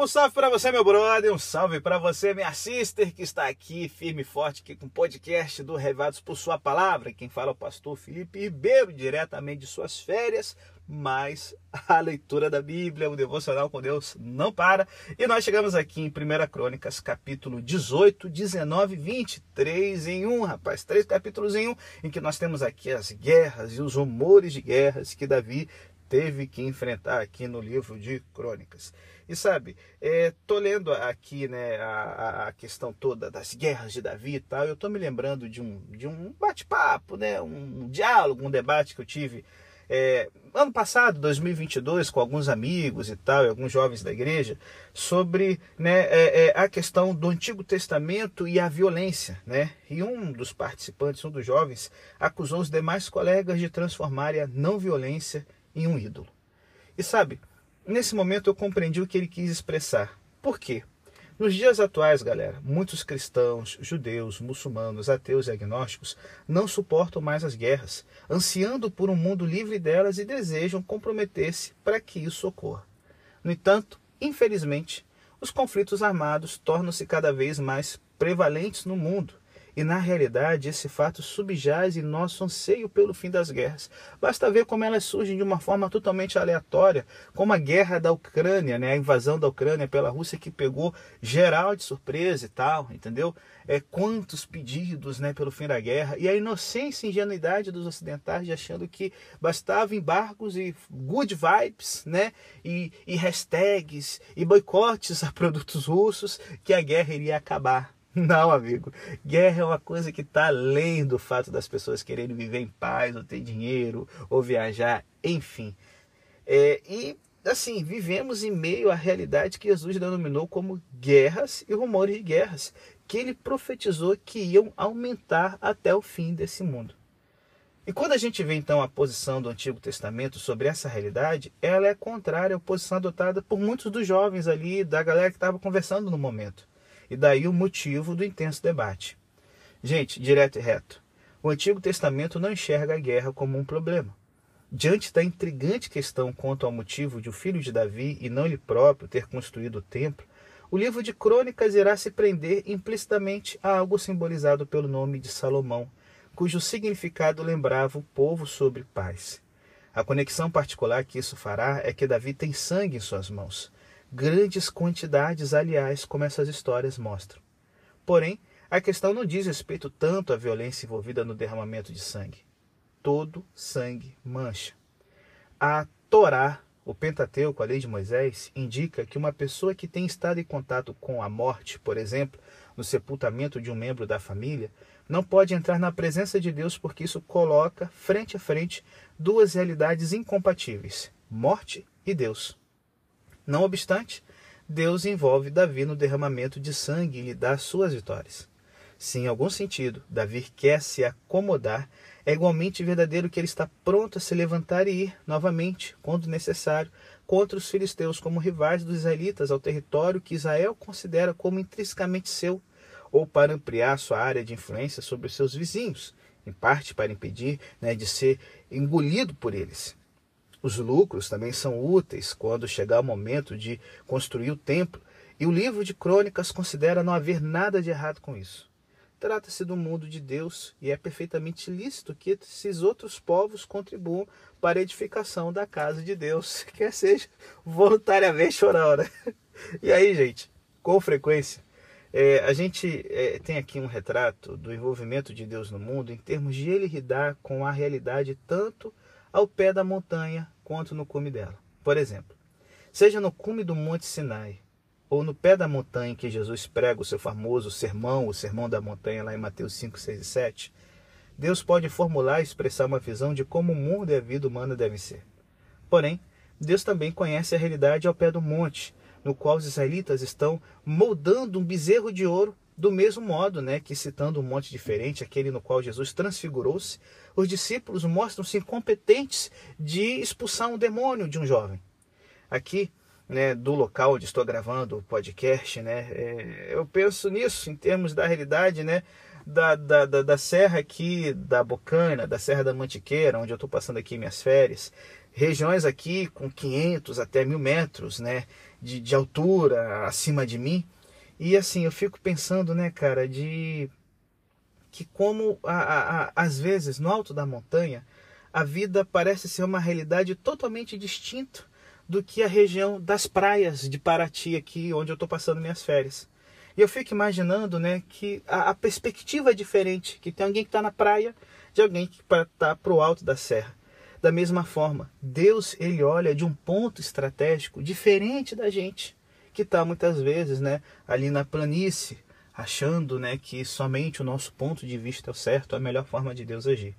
Um salve para você, meu brother, um salve para você, minha sister, que está aqui firme e forte aqui com o podcast do Revados por Sua Palavra. Quem fala é o pastor Felipe Ribeiro, diretamente de suas férias, mas a leitura da Bíblia, o devocional com Deus não para. E nós chegamos aqui em 1 Crônicas, capítulo 18, 19, 20, 3 em 1, rapaz, três capítulos em um, em que nós temos aqui as guerras e os rumores de guerras que Davi teve que enfrentar aqui no livro de Crônicas. E sabe, é, tô lendo aqui né, a, a questão toda das guerras de Davi e tal, eu tô me lembrando de um, de um bate-papo, né, um diálogo, um debate que eu tive é, ano passado, 2022, com alguns amigos e tal, e alguns jovens da igreja, sobre né, é, é, a questão do Antigo Testamento e a violência. Né? E um dos participantes, um dos jovens, acusou os demais colegas de transformarem a não violência em um ídolo. E sabe, nesse momento eu compreendi o que ele quis expressar. Por quê? Nos dias atuais, galera, muitos cristãos, judeus, muçulmanos, ateus e agnósticos não suportam mais as guerras, ansiando por um mundo livre delas e desejam comprometer-se para que isso ocorra. No entanto, infelizmente, os conflitos armados tornam-se cada vez mais prevalentes no mundo e na realidade, esse fato subjaz em nosso anseio pelo fim das guerras. Basta ver como elas surgem de uma forma totalmente aleatória, como a guerra da Ucrânia, né? a invasão da Ucrânia pela Rússia que pegou geral de surpresa e tal, entendeu? É, quantos pedidos né, pelo fim da guerra. E a inocência e ingenuidade dos ocidentais de achando que bastava embargos e good vibes, né? E, e hashtags e boicotes a produtos russos que a guerra iria acabar. Não, amigo. Guerra é uma coisa que está além do fato das pessoas quererem viver em paz, ou ter dinheiro, ou viajar, enfim. É, e, assim, vivemos em meio à realidade que Jesus denominou como guerras e rumores de guerras, que ele profetizou que iam aumentar até o fim desse mundo. E quando a gente vê então a posição do Antigo Testamento sobre essa realidade, ela é contrária à posição adotada por muitos dos jovens ali, da galera que estava conversando no momento. E daí o motivo do intenso debate. Gente, direto e reto, o Antigo Testamento não enxerga a guerra como um problema. Diante da intrigante questão quanto ao motivo de o filho de Davi e não ele próprio ter construído o templo, o livro de Crônicas irá se prender implicitamente a algo simbolizado pelo nome de Salomão, cujo significado lembrava o povo sobre paz. A conexão particular que isso fará é que Davi tem sangue em suas mãos, grandes quantidades, aliás, como essas histórias mostram. Porém, a questão não diz respeito tanto à violência envolvida no derramamento de sangue. Todo sangue mancha. A Torá, o Pentateuco, a lei de Moisés, indica que uma pessoa que tem estado em contato com a morte, por exemplo, no sepultamento de um membro da família, não pode entrar na presença de Deus porque isso coloca frente a frente duas realidades incompatíveis: morte e Deus. Não obstante, Deus envolve Davi no derramamento de sangue e lhe dá suas vitórias. Se em algum sentido Davi quer se acomodar, é igualmente verdadeiro que ele está pronto a se levantar e ir novamente, quando necessário, contra os filisteus como rivais dos israelitas ao território que Israel considera como intrinsecamente seu, ou para ampliar sua área de influência sobre os seus vizinhos, em parte para impedir né, de ser engolido por eles. Os lucros também são úteis quando chegar o momento de construir o templo, e o livro de Crônicas considera não haver nada de errado com isso. Trata-se do mundo de Deus e é perfeitamente lícito que esses outros povos contribuam para a edificação da casa de Deus, quer seja voluntariamente ou não. Né? E aí, gente, com frequência, é, a gente é, tem aqui um retrato do envolvimento de Deus no mundo em termos de ele lidar com a realidade tanto ao pé da montanha quanto no cume dela. Por exemplo, seja no cume do Monte Sinai ou no pé da montanha em que Jesus prega o seu famoso sermão, o sermão da montanha lá em Mateus 5, 6 e 7, Deus pode formular e expressar uma visão de como o mundo e a vida humana devem ser. Porém, Deus também conhece a realidade ao pé do monte, no qual os israelitas estão moldando um bezerro de ouro do mesmo modo, né, que citando um monte diferente, aquele no qual Jesus transfigurou-se, os discípulos mostram-se incompetentes de expulsar um demônio de um jovem. Aqui, né, do local onde estou gravando o podcast, né, é, eu penso nisso em termos da realidade, né, da, da, da, da serra aqui da Bocana, da Serra da Mantiqueira, onde eu estou passando aqui minhas férias, regiões aqui com 500 até mil metros, né, de, de altura acima de mim. E assim, eu fico pensando, né, cara, de que como a, a, a, às vezes no alto da montanha a vida parece ser uma realidade totalmente distinta do que a região das praias de Paraty aqui, onde eu estou passando minhas férias. E eu fico imaginando, né, que a, perspectiva é diferente, que tem alguém que está na praia de alguém que está para o alto da serra. Da mesma forma, Deus ele olha de um ponto estratégico diferente da gente, que está muitas vezes, né, ali na planície, achando, né, que somente o nosso ponto de vista é o certo, a melhor forma de Deus agir.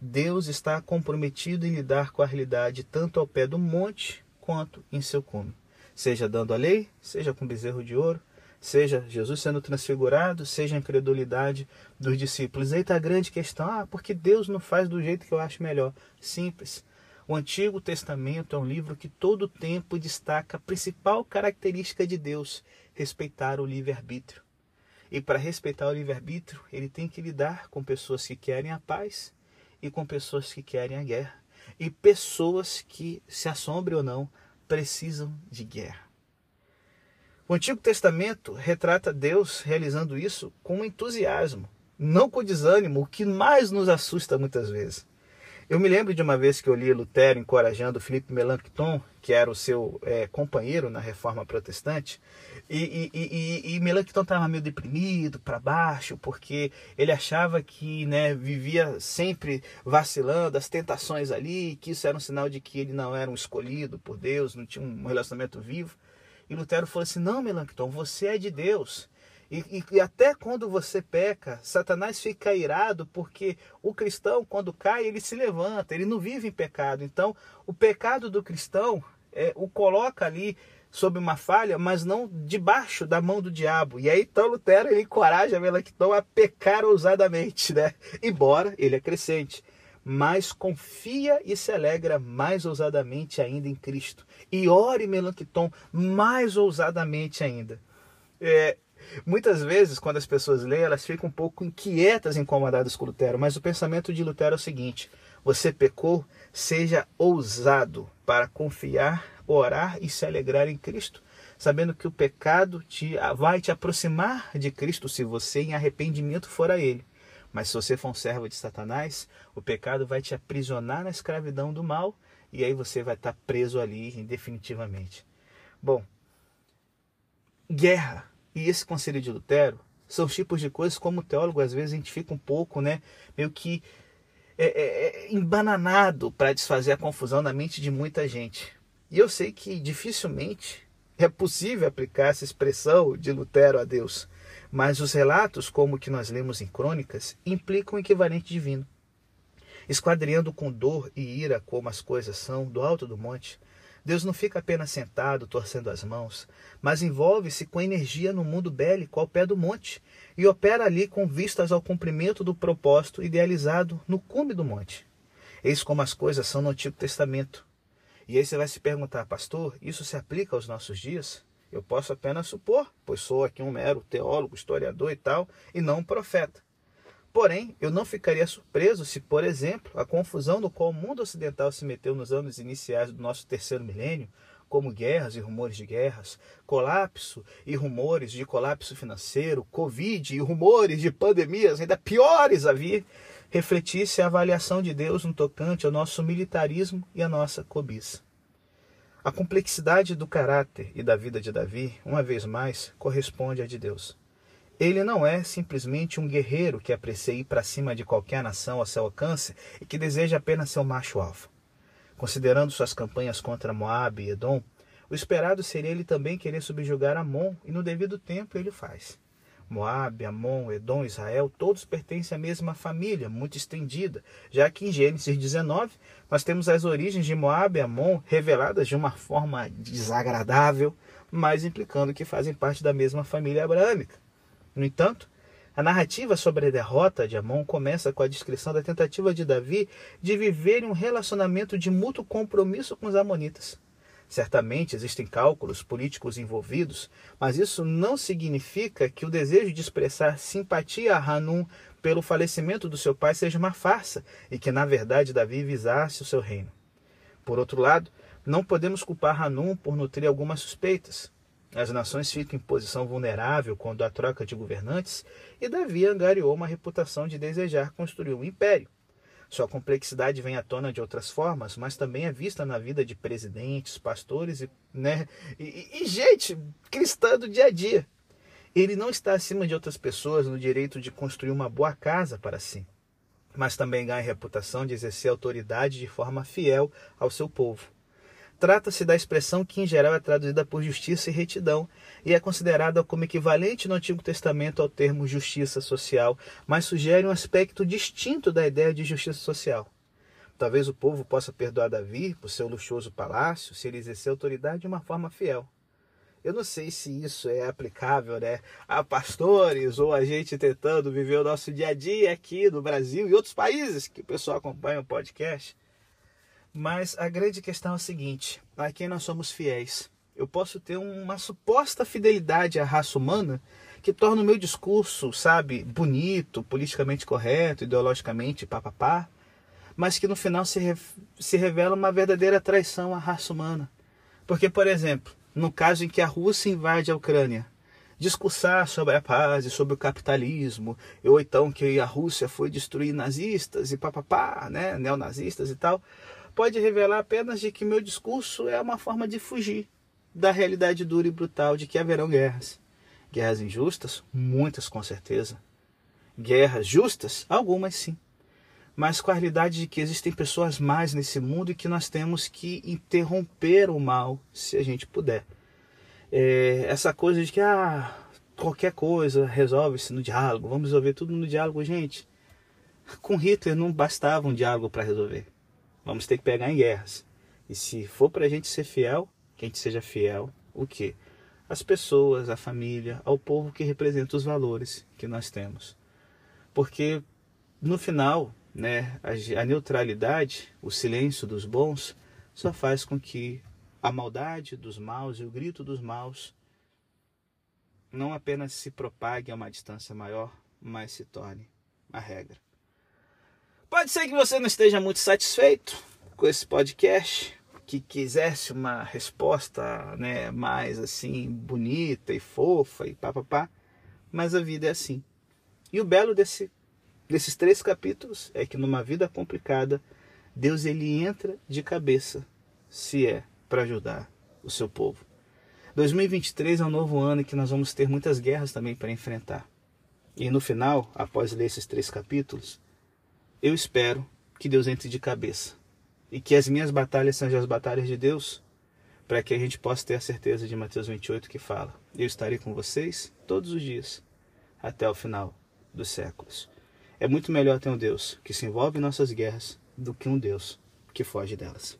Deus está comprometido em lidar com a realidade tanto ao pé do monte quanto em seu cume. Seja dando a lei, seja com bezerro de ouro, seja Jesus sendo transfigurado, seja a incredulidade dos discípulos. Está a grande questão: ah, porque Deus não faz do jeito que eu acho melhor? Simples. O Antigo Testamento é um livro que todo o tempo destaca a principal característica de Deus: respeitar o livre-arbítrio. E para respeitar o livre-arbítrio, ele tem que lidar com pessoas que querem a paz e com pessoas que querem a guerra. E pessoas que, se assombre ou não, precisam de guerra. O Antigo Testamento retrata Deus realizando isso com entusiasmo, não com desânimo, o que mais nos assusta muitas vezes. Eu me lembro de uma vez que eu li Lutero encorajando Felipe Melanchthon, que era o seu é, companheiro na Reforma Protestante, e, e, e, e Melanchthon estava meio deprimido, para baixo, porque ele achava que né, vivia sempre vacilando, as tentações ali, que isso era um sinal de que ele não era um escolhido por Deus, não tinha um relacionamento vivo. E Lutero falou assim: não, Melanchthon, você é de Deus. E, e, até quando você peca, Satanás fica irado porque o cristão, quando cai, ele se levanta, ele não vive em pecado. Então, o pecado do cristão é, o coloca ali sob uma falha, mas não debaixo da mão do diabo. E aí, então, Lutero ele encoraja Melancton a pecar ousadamente, né? Embora ele é crescente. Mas confia e se alegra mais ousadamente ainda em Cristo. E ore, Melancton, mais ousadamente ainda. É, Muitas vezes, quando as pessoas leem, elas ficam um pouco inquietas, incomodadas com Lutero, mas o pensamento de Lutero é o seguinte: você pecou, seja ousado para confiar, orar e se alegrar em Cristo, sabendo que o pecado te, vai te aproximar de Cristo se você em arrependimento for a Ele. Mas se você for um servo de Satanás, o pecado vai te aprisionar na escravidão do mal e aí você vai estar preso ali definitivamente. Bom, guerra e esse conselho de Lutero são os tipos de coisas como teólogo às vezes a gente fica um pouco, né, meio que é, é, é embananado para desfazer a confusão na mente de muita gente. E eu sei que dificilmente é possível aplicar essa expressão de Lutero a Deus, mas os relatos, como o que nós lemos em Crônicas, implicam o equivalente divino. Esquadreando com dor e ira como as coisas são, do alto do monte, Deus não fica apenas sentado, torcendo as mãos, mas envolve-se com energia no mundo bélico ao pé do monte e opera ali com vistas ao cumprimento do propósito idealizado no cume do monte. Eis como as coisas são no Antigo Testamento. E aí você vai se perguntar, pastor, isso se aplica aos nossos dias? Eu posso apenas supor, pois sou aqui um mero teólogo, historiador e tal, e não um profeta. Porém, eu não ficaria surpreso se, por exemplo, a confusão no qual o mundo ocidental se meteu nos anos iniciais do nosso terceiro milênio, como guerras e rumores de guerras, colapso e rumores de colapso financeiro, Covid e rumores de pandemias ainda piores a vir, refletisse a avaliação de Deus no tocante ao nosso militarismo e à nossa cobiça. A complexidade do caráter e da vida de Davi, uma vez mais, corresponde à de Deus. Ele não é simplesmente um guerreiro que aprecia ir para cima de qualquer nação ao seu alcance e que deseja apenas ser um macho alfa. Considerando suas campanhas contra Moab e Edom, o esperado seria ele também querer subjugar Amon, e no devido tempo ele faz. Moab, Amon, Edom, Israel, todos pertencem à mesma família, muito estendida, já que em Gênesis 19 nós temos as origens de Moab e Amon reveladas de uma forma desagradável, mas implicando que fazem parte da mesma família abrâmica. No entanto, a narrativa sobre a derrota de Amon começa com a descrição da tentativa de Davi de viver um relacionamento de mútuo compromisso com os amonitas. Certamente existem cálculos políticos envolvidos, mas isso não significa que o desejo de expressar simpatia a Hanun pelo falecimento do seu pai seja uma farsa e que, na verdade, Davi visasse o seu reino. Por outro lado, Não podemos culpar Hanum por nutrir algumas suspeitas. As nações ficam em posição vulnerável quando há troca de governantes, e Davi angariou uma reputação de desejar construir um império. Sua complexidade vem à tona de outras formas, mas também é vista na vida de presidentes, pastores e, né, e, e gente cristã do dia a dia. Ele não está acima de outras pessoas no direito de construir uma boa casa para si, mas também ganha a reputação de exercer autoridade de forma fiel ao seu povo. Trata-se da expressão que, em geral, é traduzida por justiça e retidão e é considerada como equivalente no Antigo Testamento ao termo justiça social, mas sugere um aspecto distinto da ideia de justiça social. Talvez o povo possa perdoar Davi por seu luxuoso palácio se ele exercer autoridade de uma forma fiel. Eu não sei se isso é aplicável né, a pastores ou a gente tentando viver o nosso dia a dia aqui no Brasil e outros países que o pessoal acompanha o podcast. Mas a grande questão é a seguinte: a quem nós somos fiéis? Eu posso ter uma suposta fidelidade à raça humana que torna o meu discurso, sabe, bonito, politicamente correto, ideologicamente papapá, mas que no final se, re se revela uma verdadeira traição à raça humana. Porque, por exemplo, no caso em que a Rússia invade a Ucrânia, discursar sobre a paz e sobre o capitalismo, ou então que a Rússia foi destruir nazistas e papapá, né, neonazistas e tal, pode revelar apenas de que meu discurso é uma forma de fugir da realidade dura e brutal de que haverão guerras. Guerras injustas? Muitas, com certeza. Guerras justas? Algumas sim. Mas com a realidade de que existem pessoas mais nesse mundo e que nós temos que interromper o mal, se a gente puder. É, essa coisa de que ah, qualquer coisa resolve-se no diálogo, vamos resolver tudo no diálogo, gente. Com Hitler não bastava um diálogo para resolver. Vamos ter que pegar em guerras. E se for para a gente ser fiel, que a gente seja fiel, o quê? As pessoas, a família, ao povo que representa os valores que nós temos. Porque no final, né, a, a neutralidade, o silêncio dos bons, só faz com que a maldade dos maus e o grito dos maus não apenas se propague a uma distância maior, mas se torne a regra. Pode ser que você não esteja muito satisfeito com esse podcast, que quisesse uma resposta né, mais assim bonita e fofa e papapá, mas a vida é assim. E o belo desse, desses três capítulos é que numa vida complicada, Deus ele entra de cabeça, se é para ajudar o seu povo. 2023 é um novo ano em que nós vamos ter muitas guerras também para enfrentar. E no final, após ler esses três capítulos, eu espero que Deus entre de cabeça e que as minhas batalhas sejam as batalhas de Deus, para que a gente possa ter a certeza de Mateus 28 que fala: Eu estarei com vocês todos os dias, até o final dos séculos. É muito melhor ter um Deus que se envolve em nossas guerras do que um Deus que foge delas.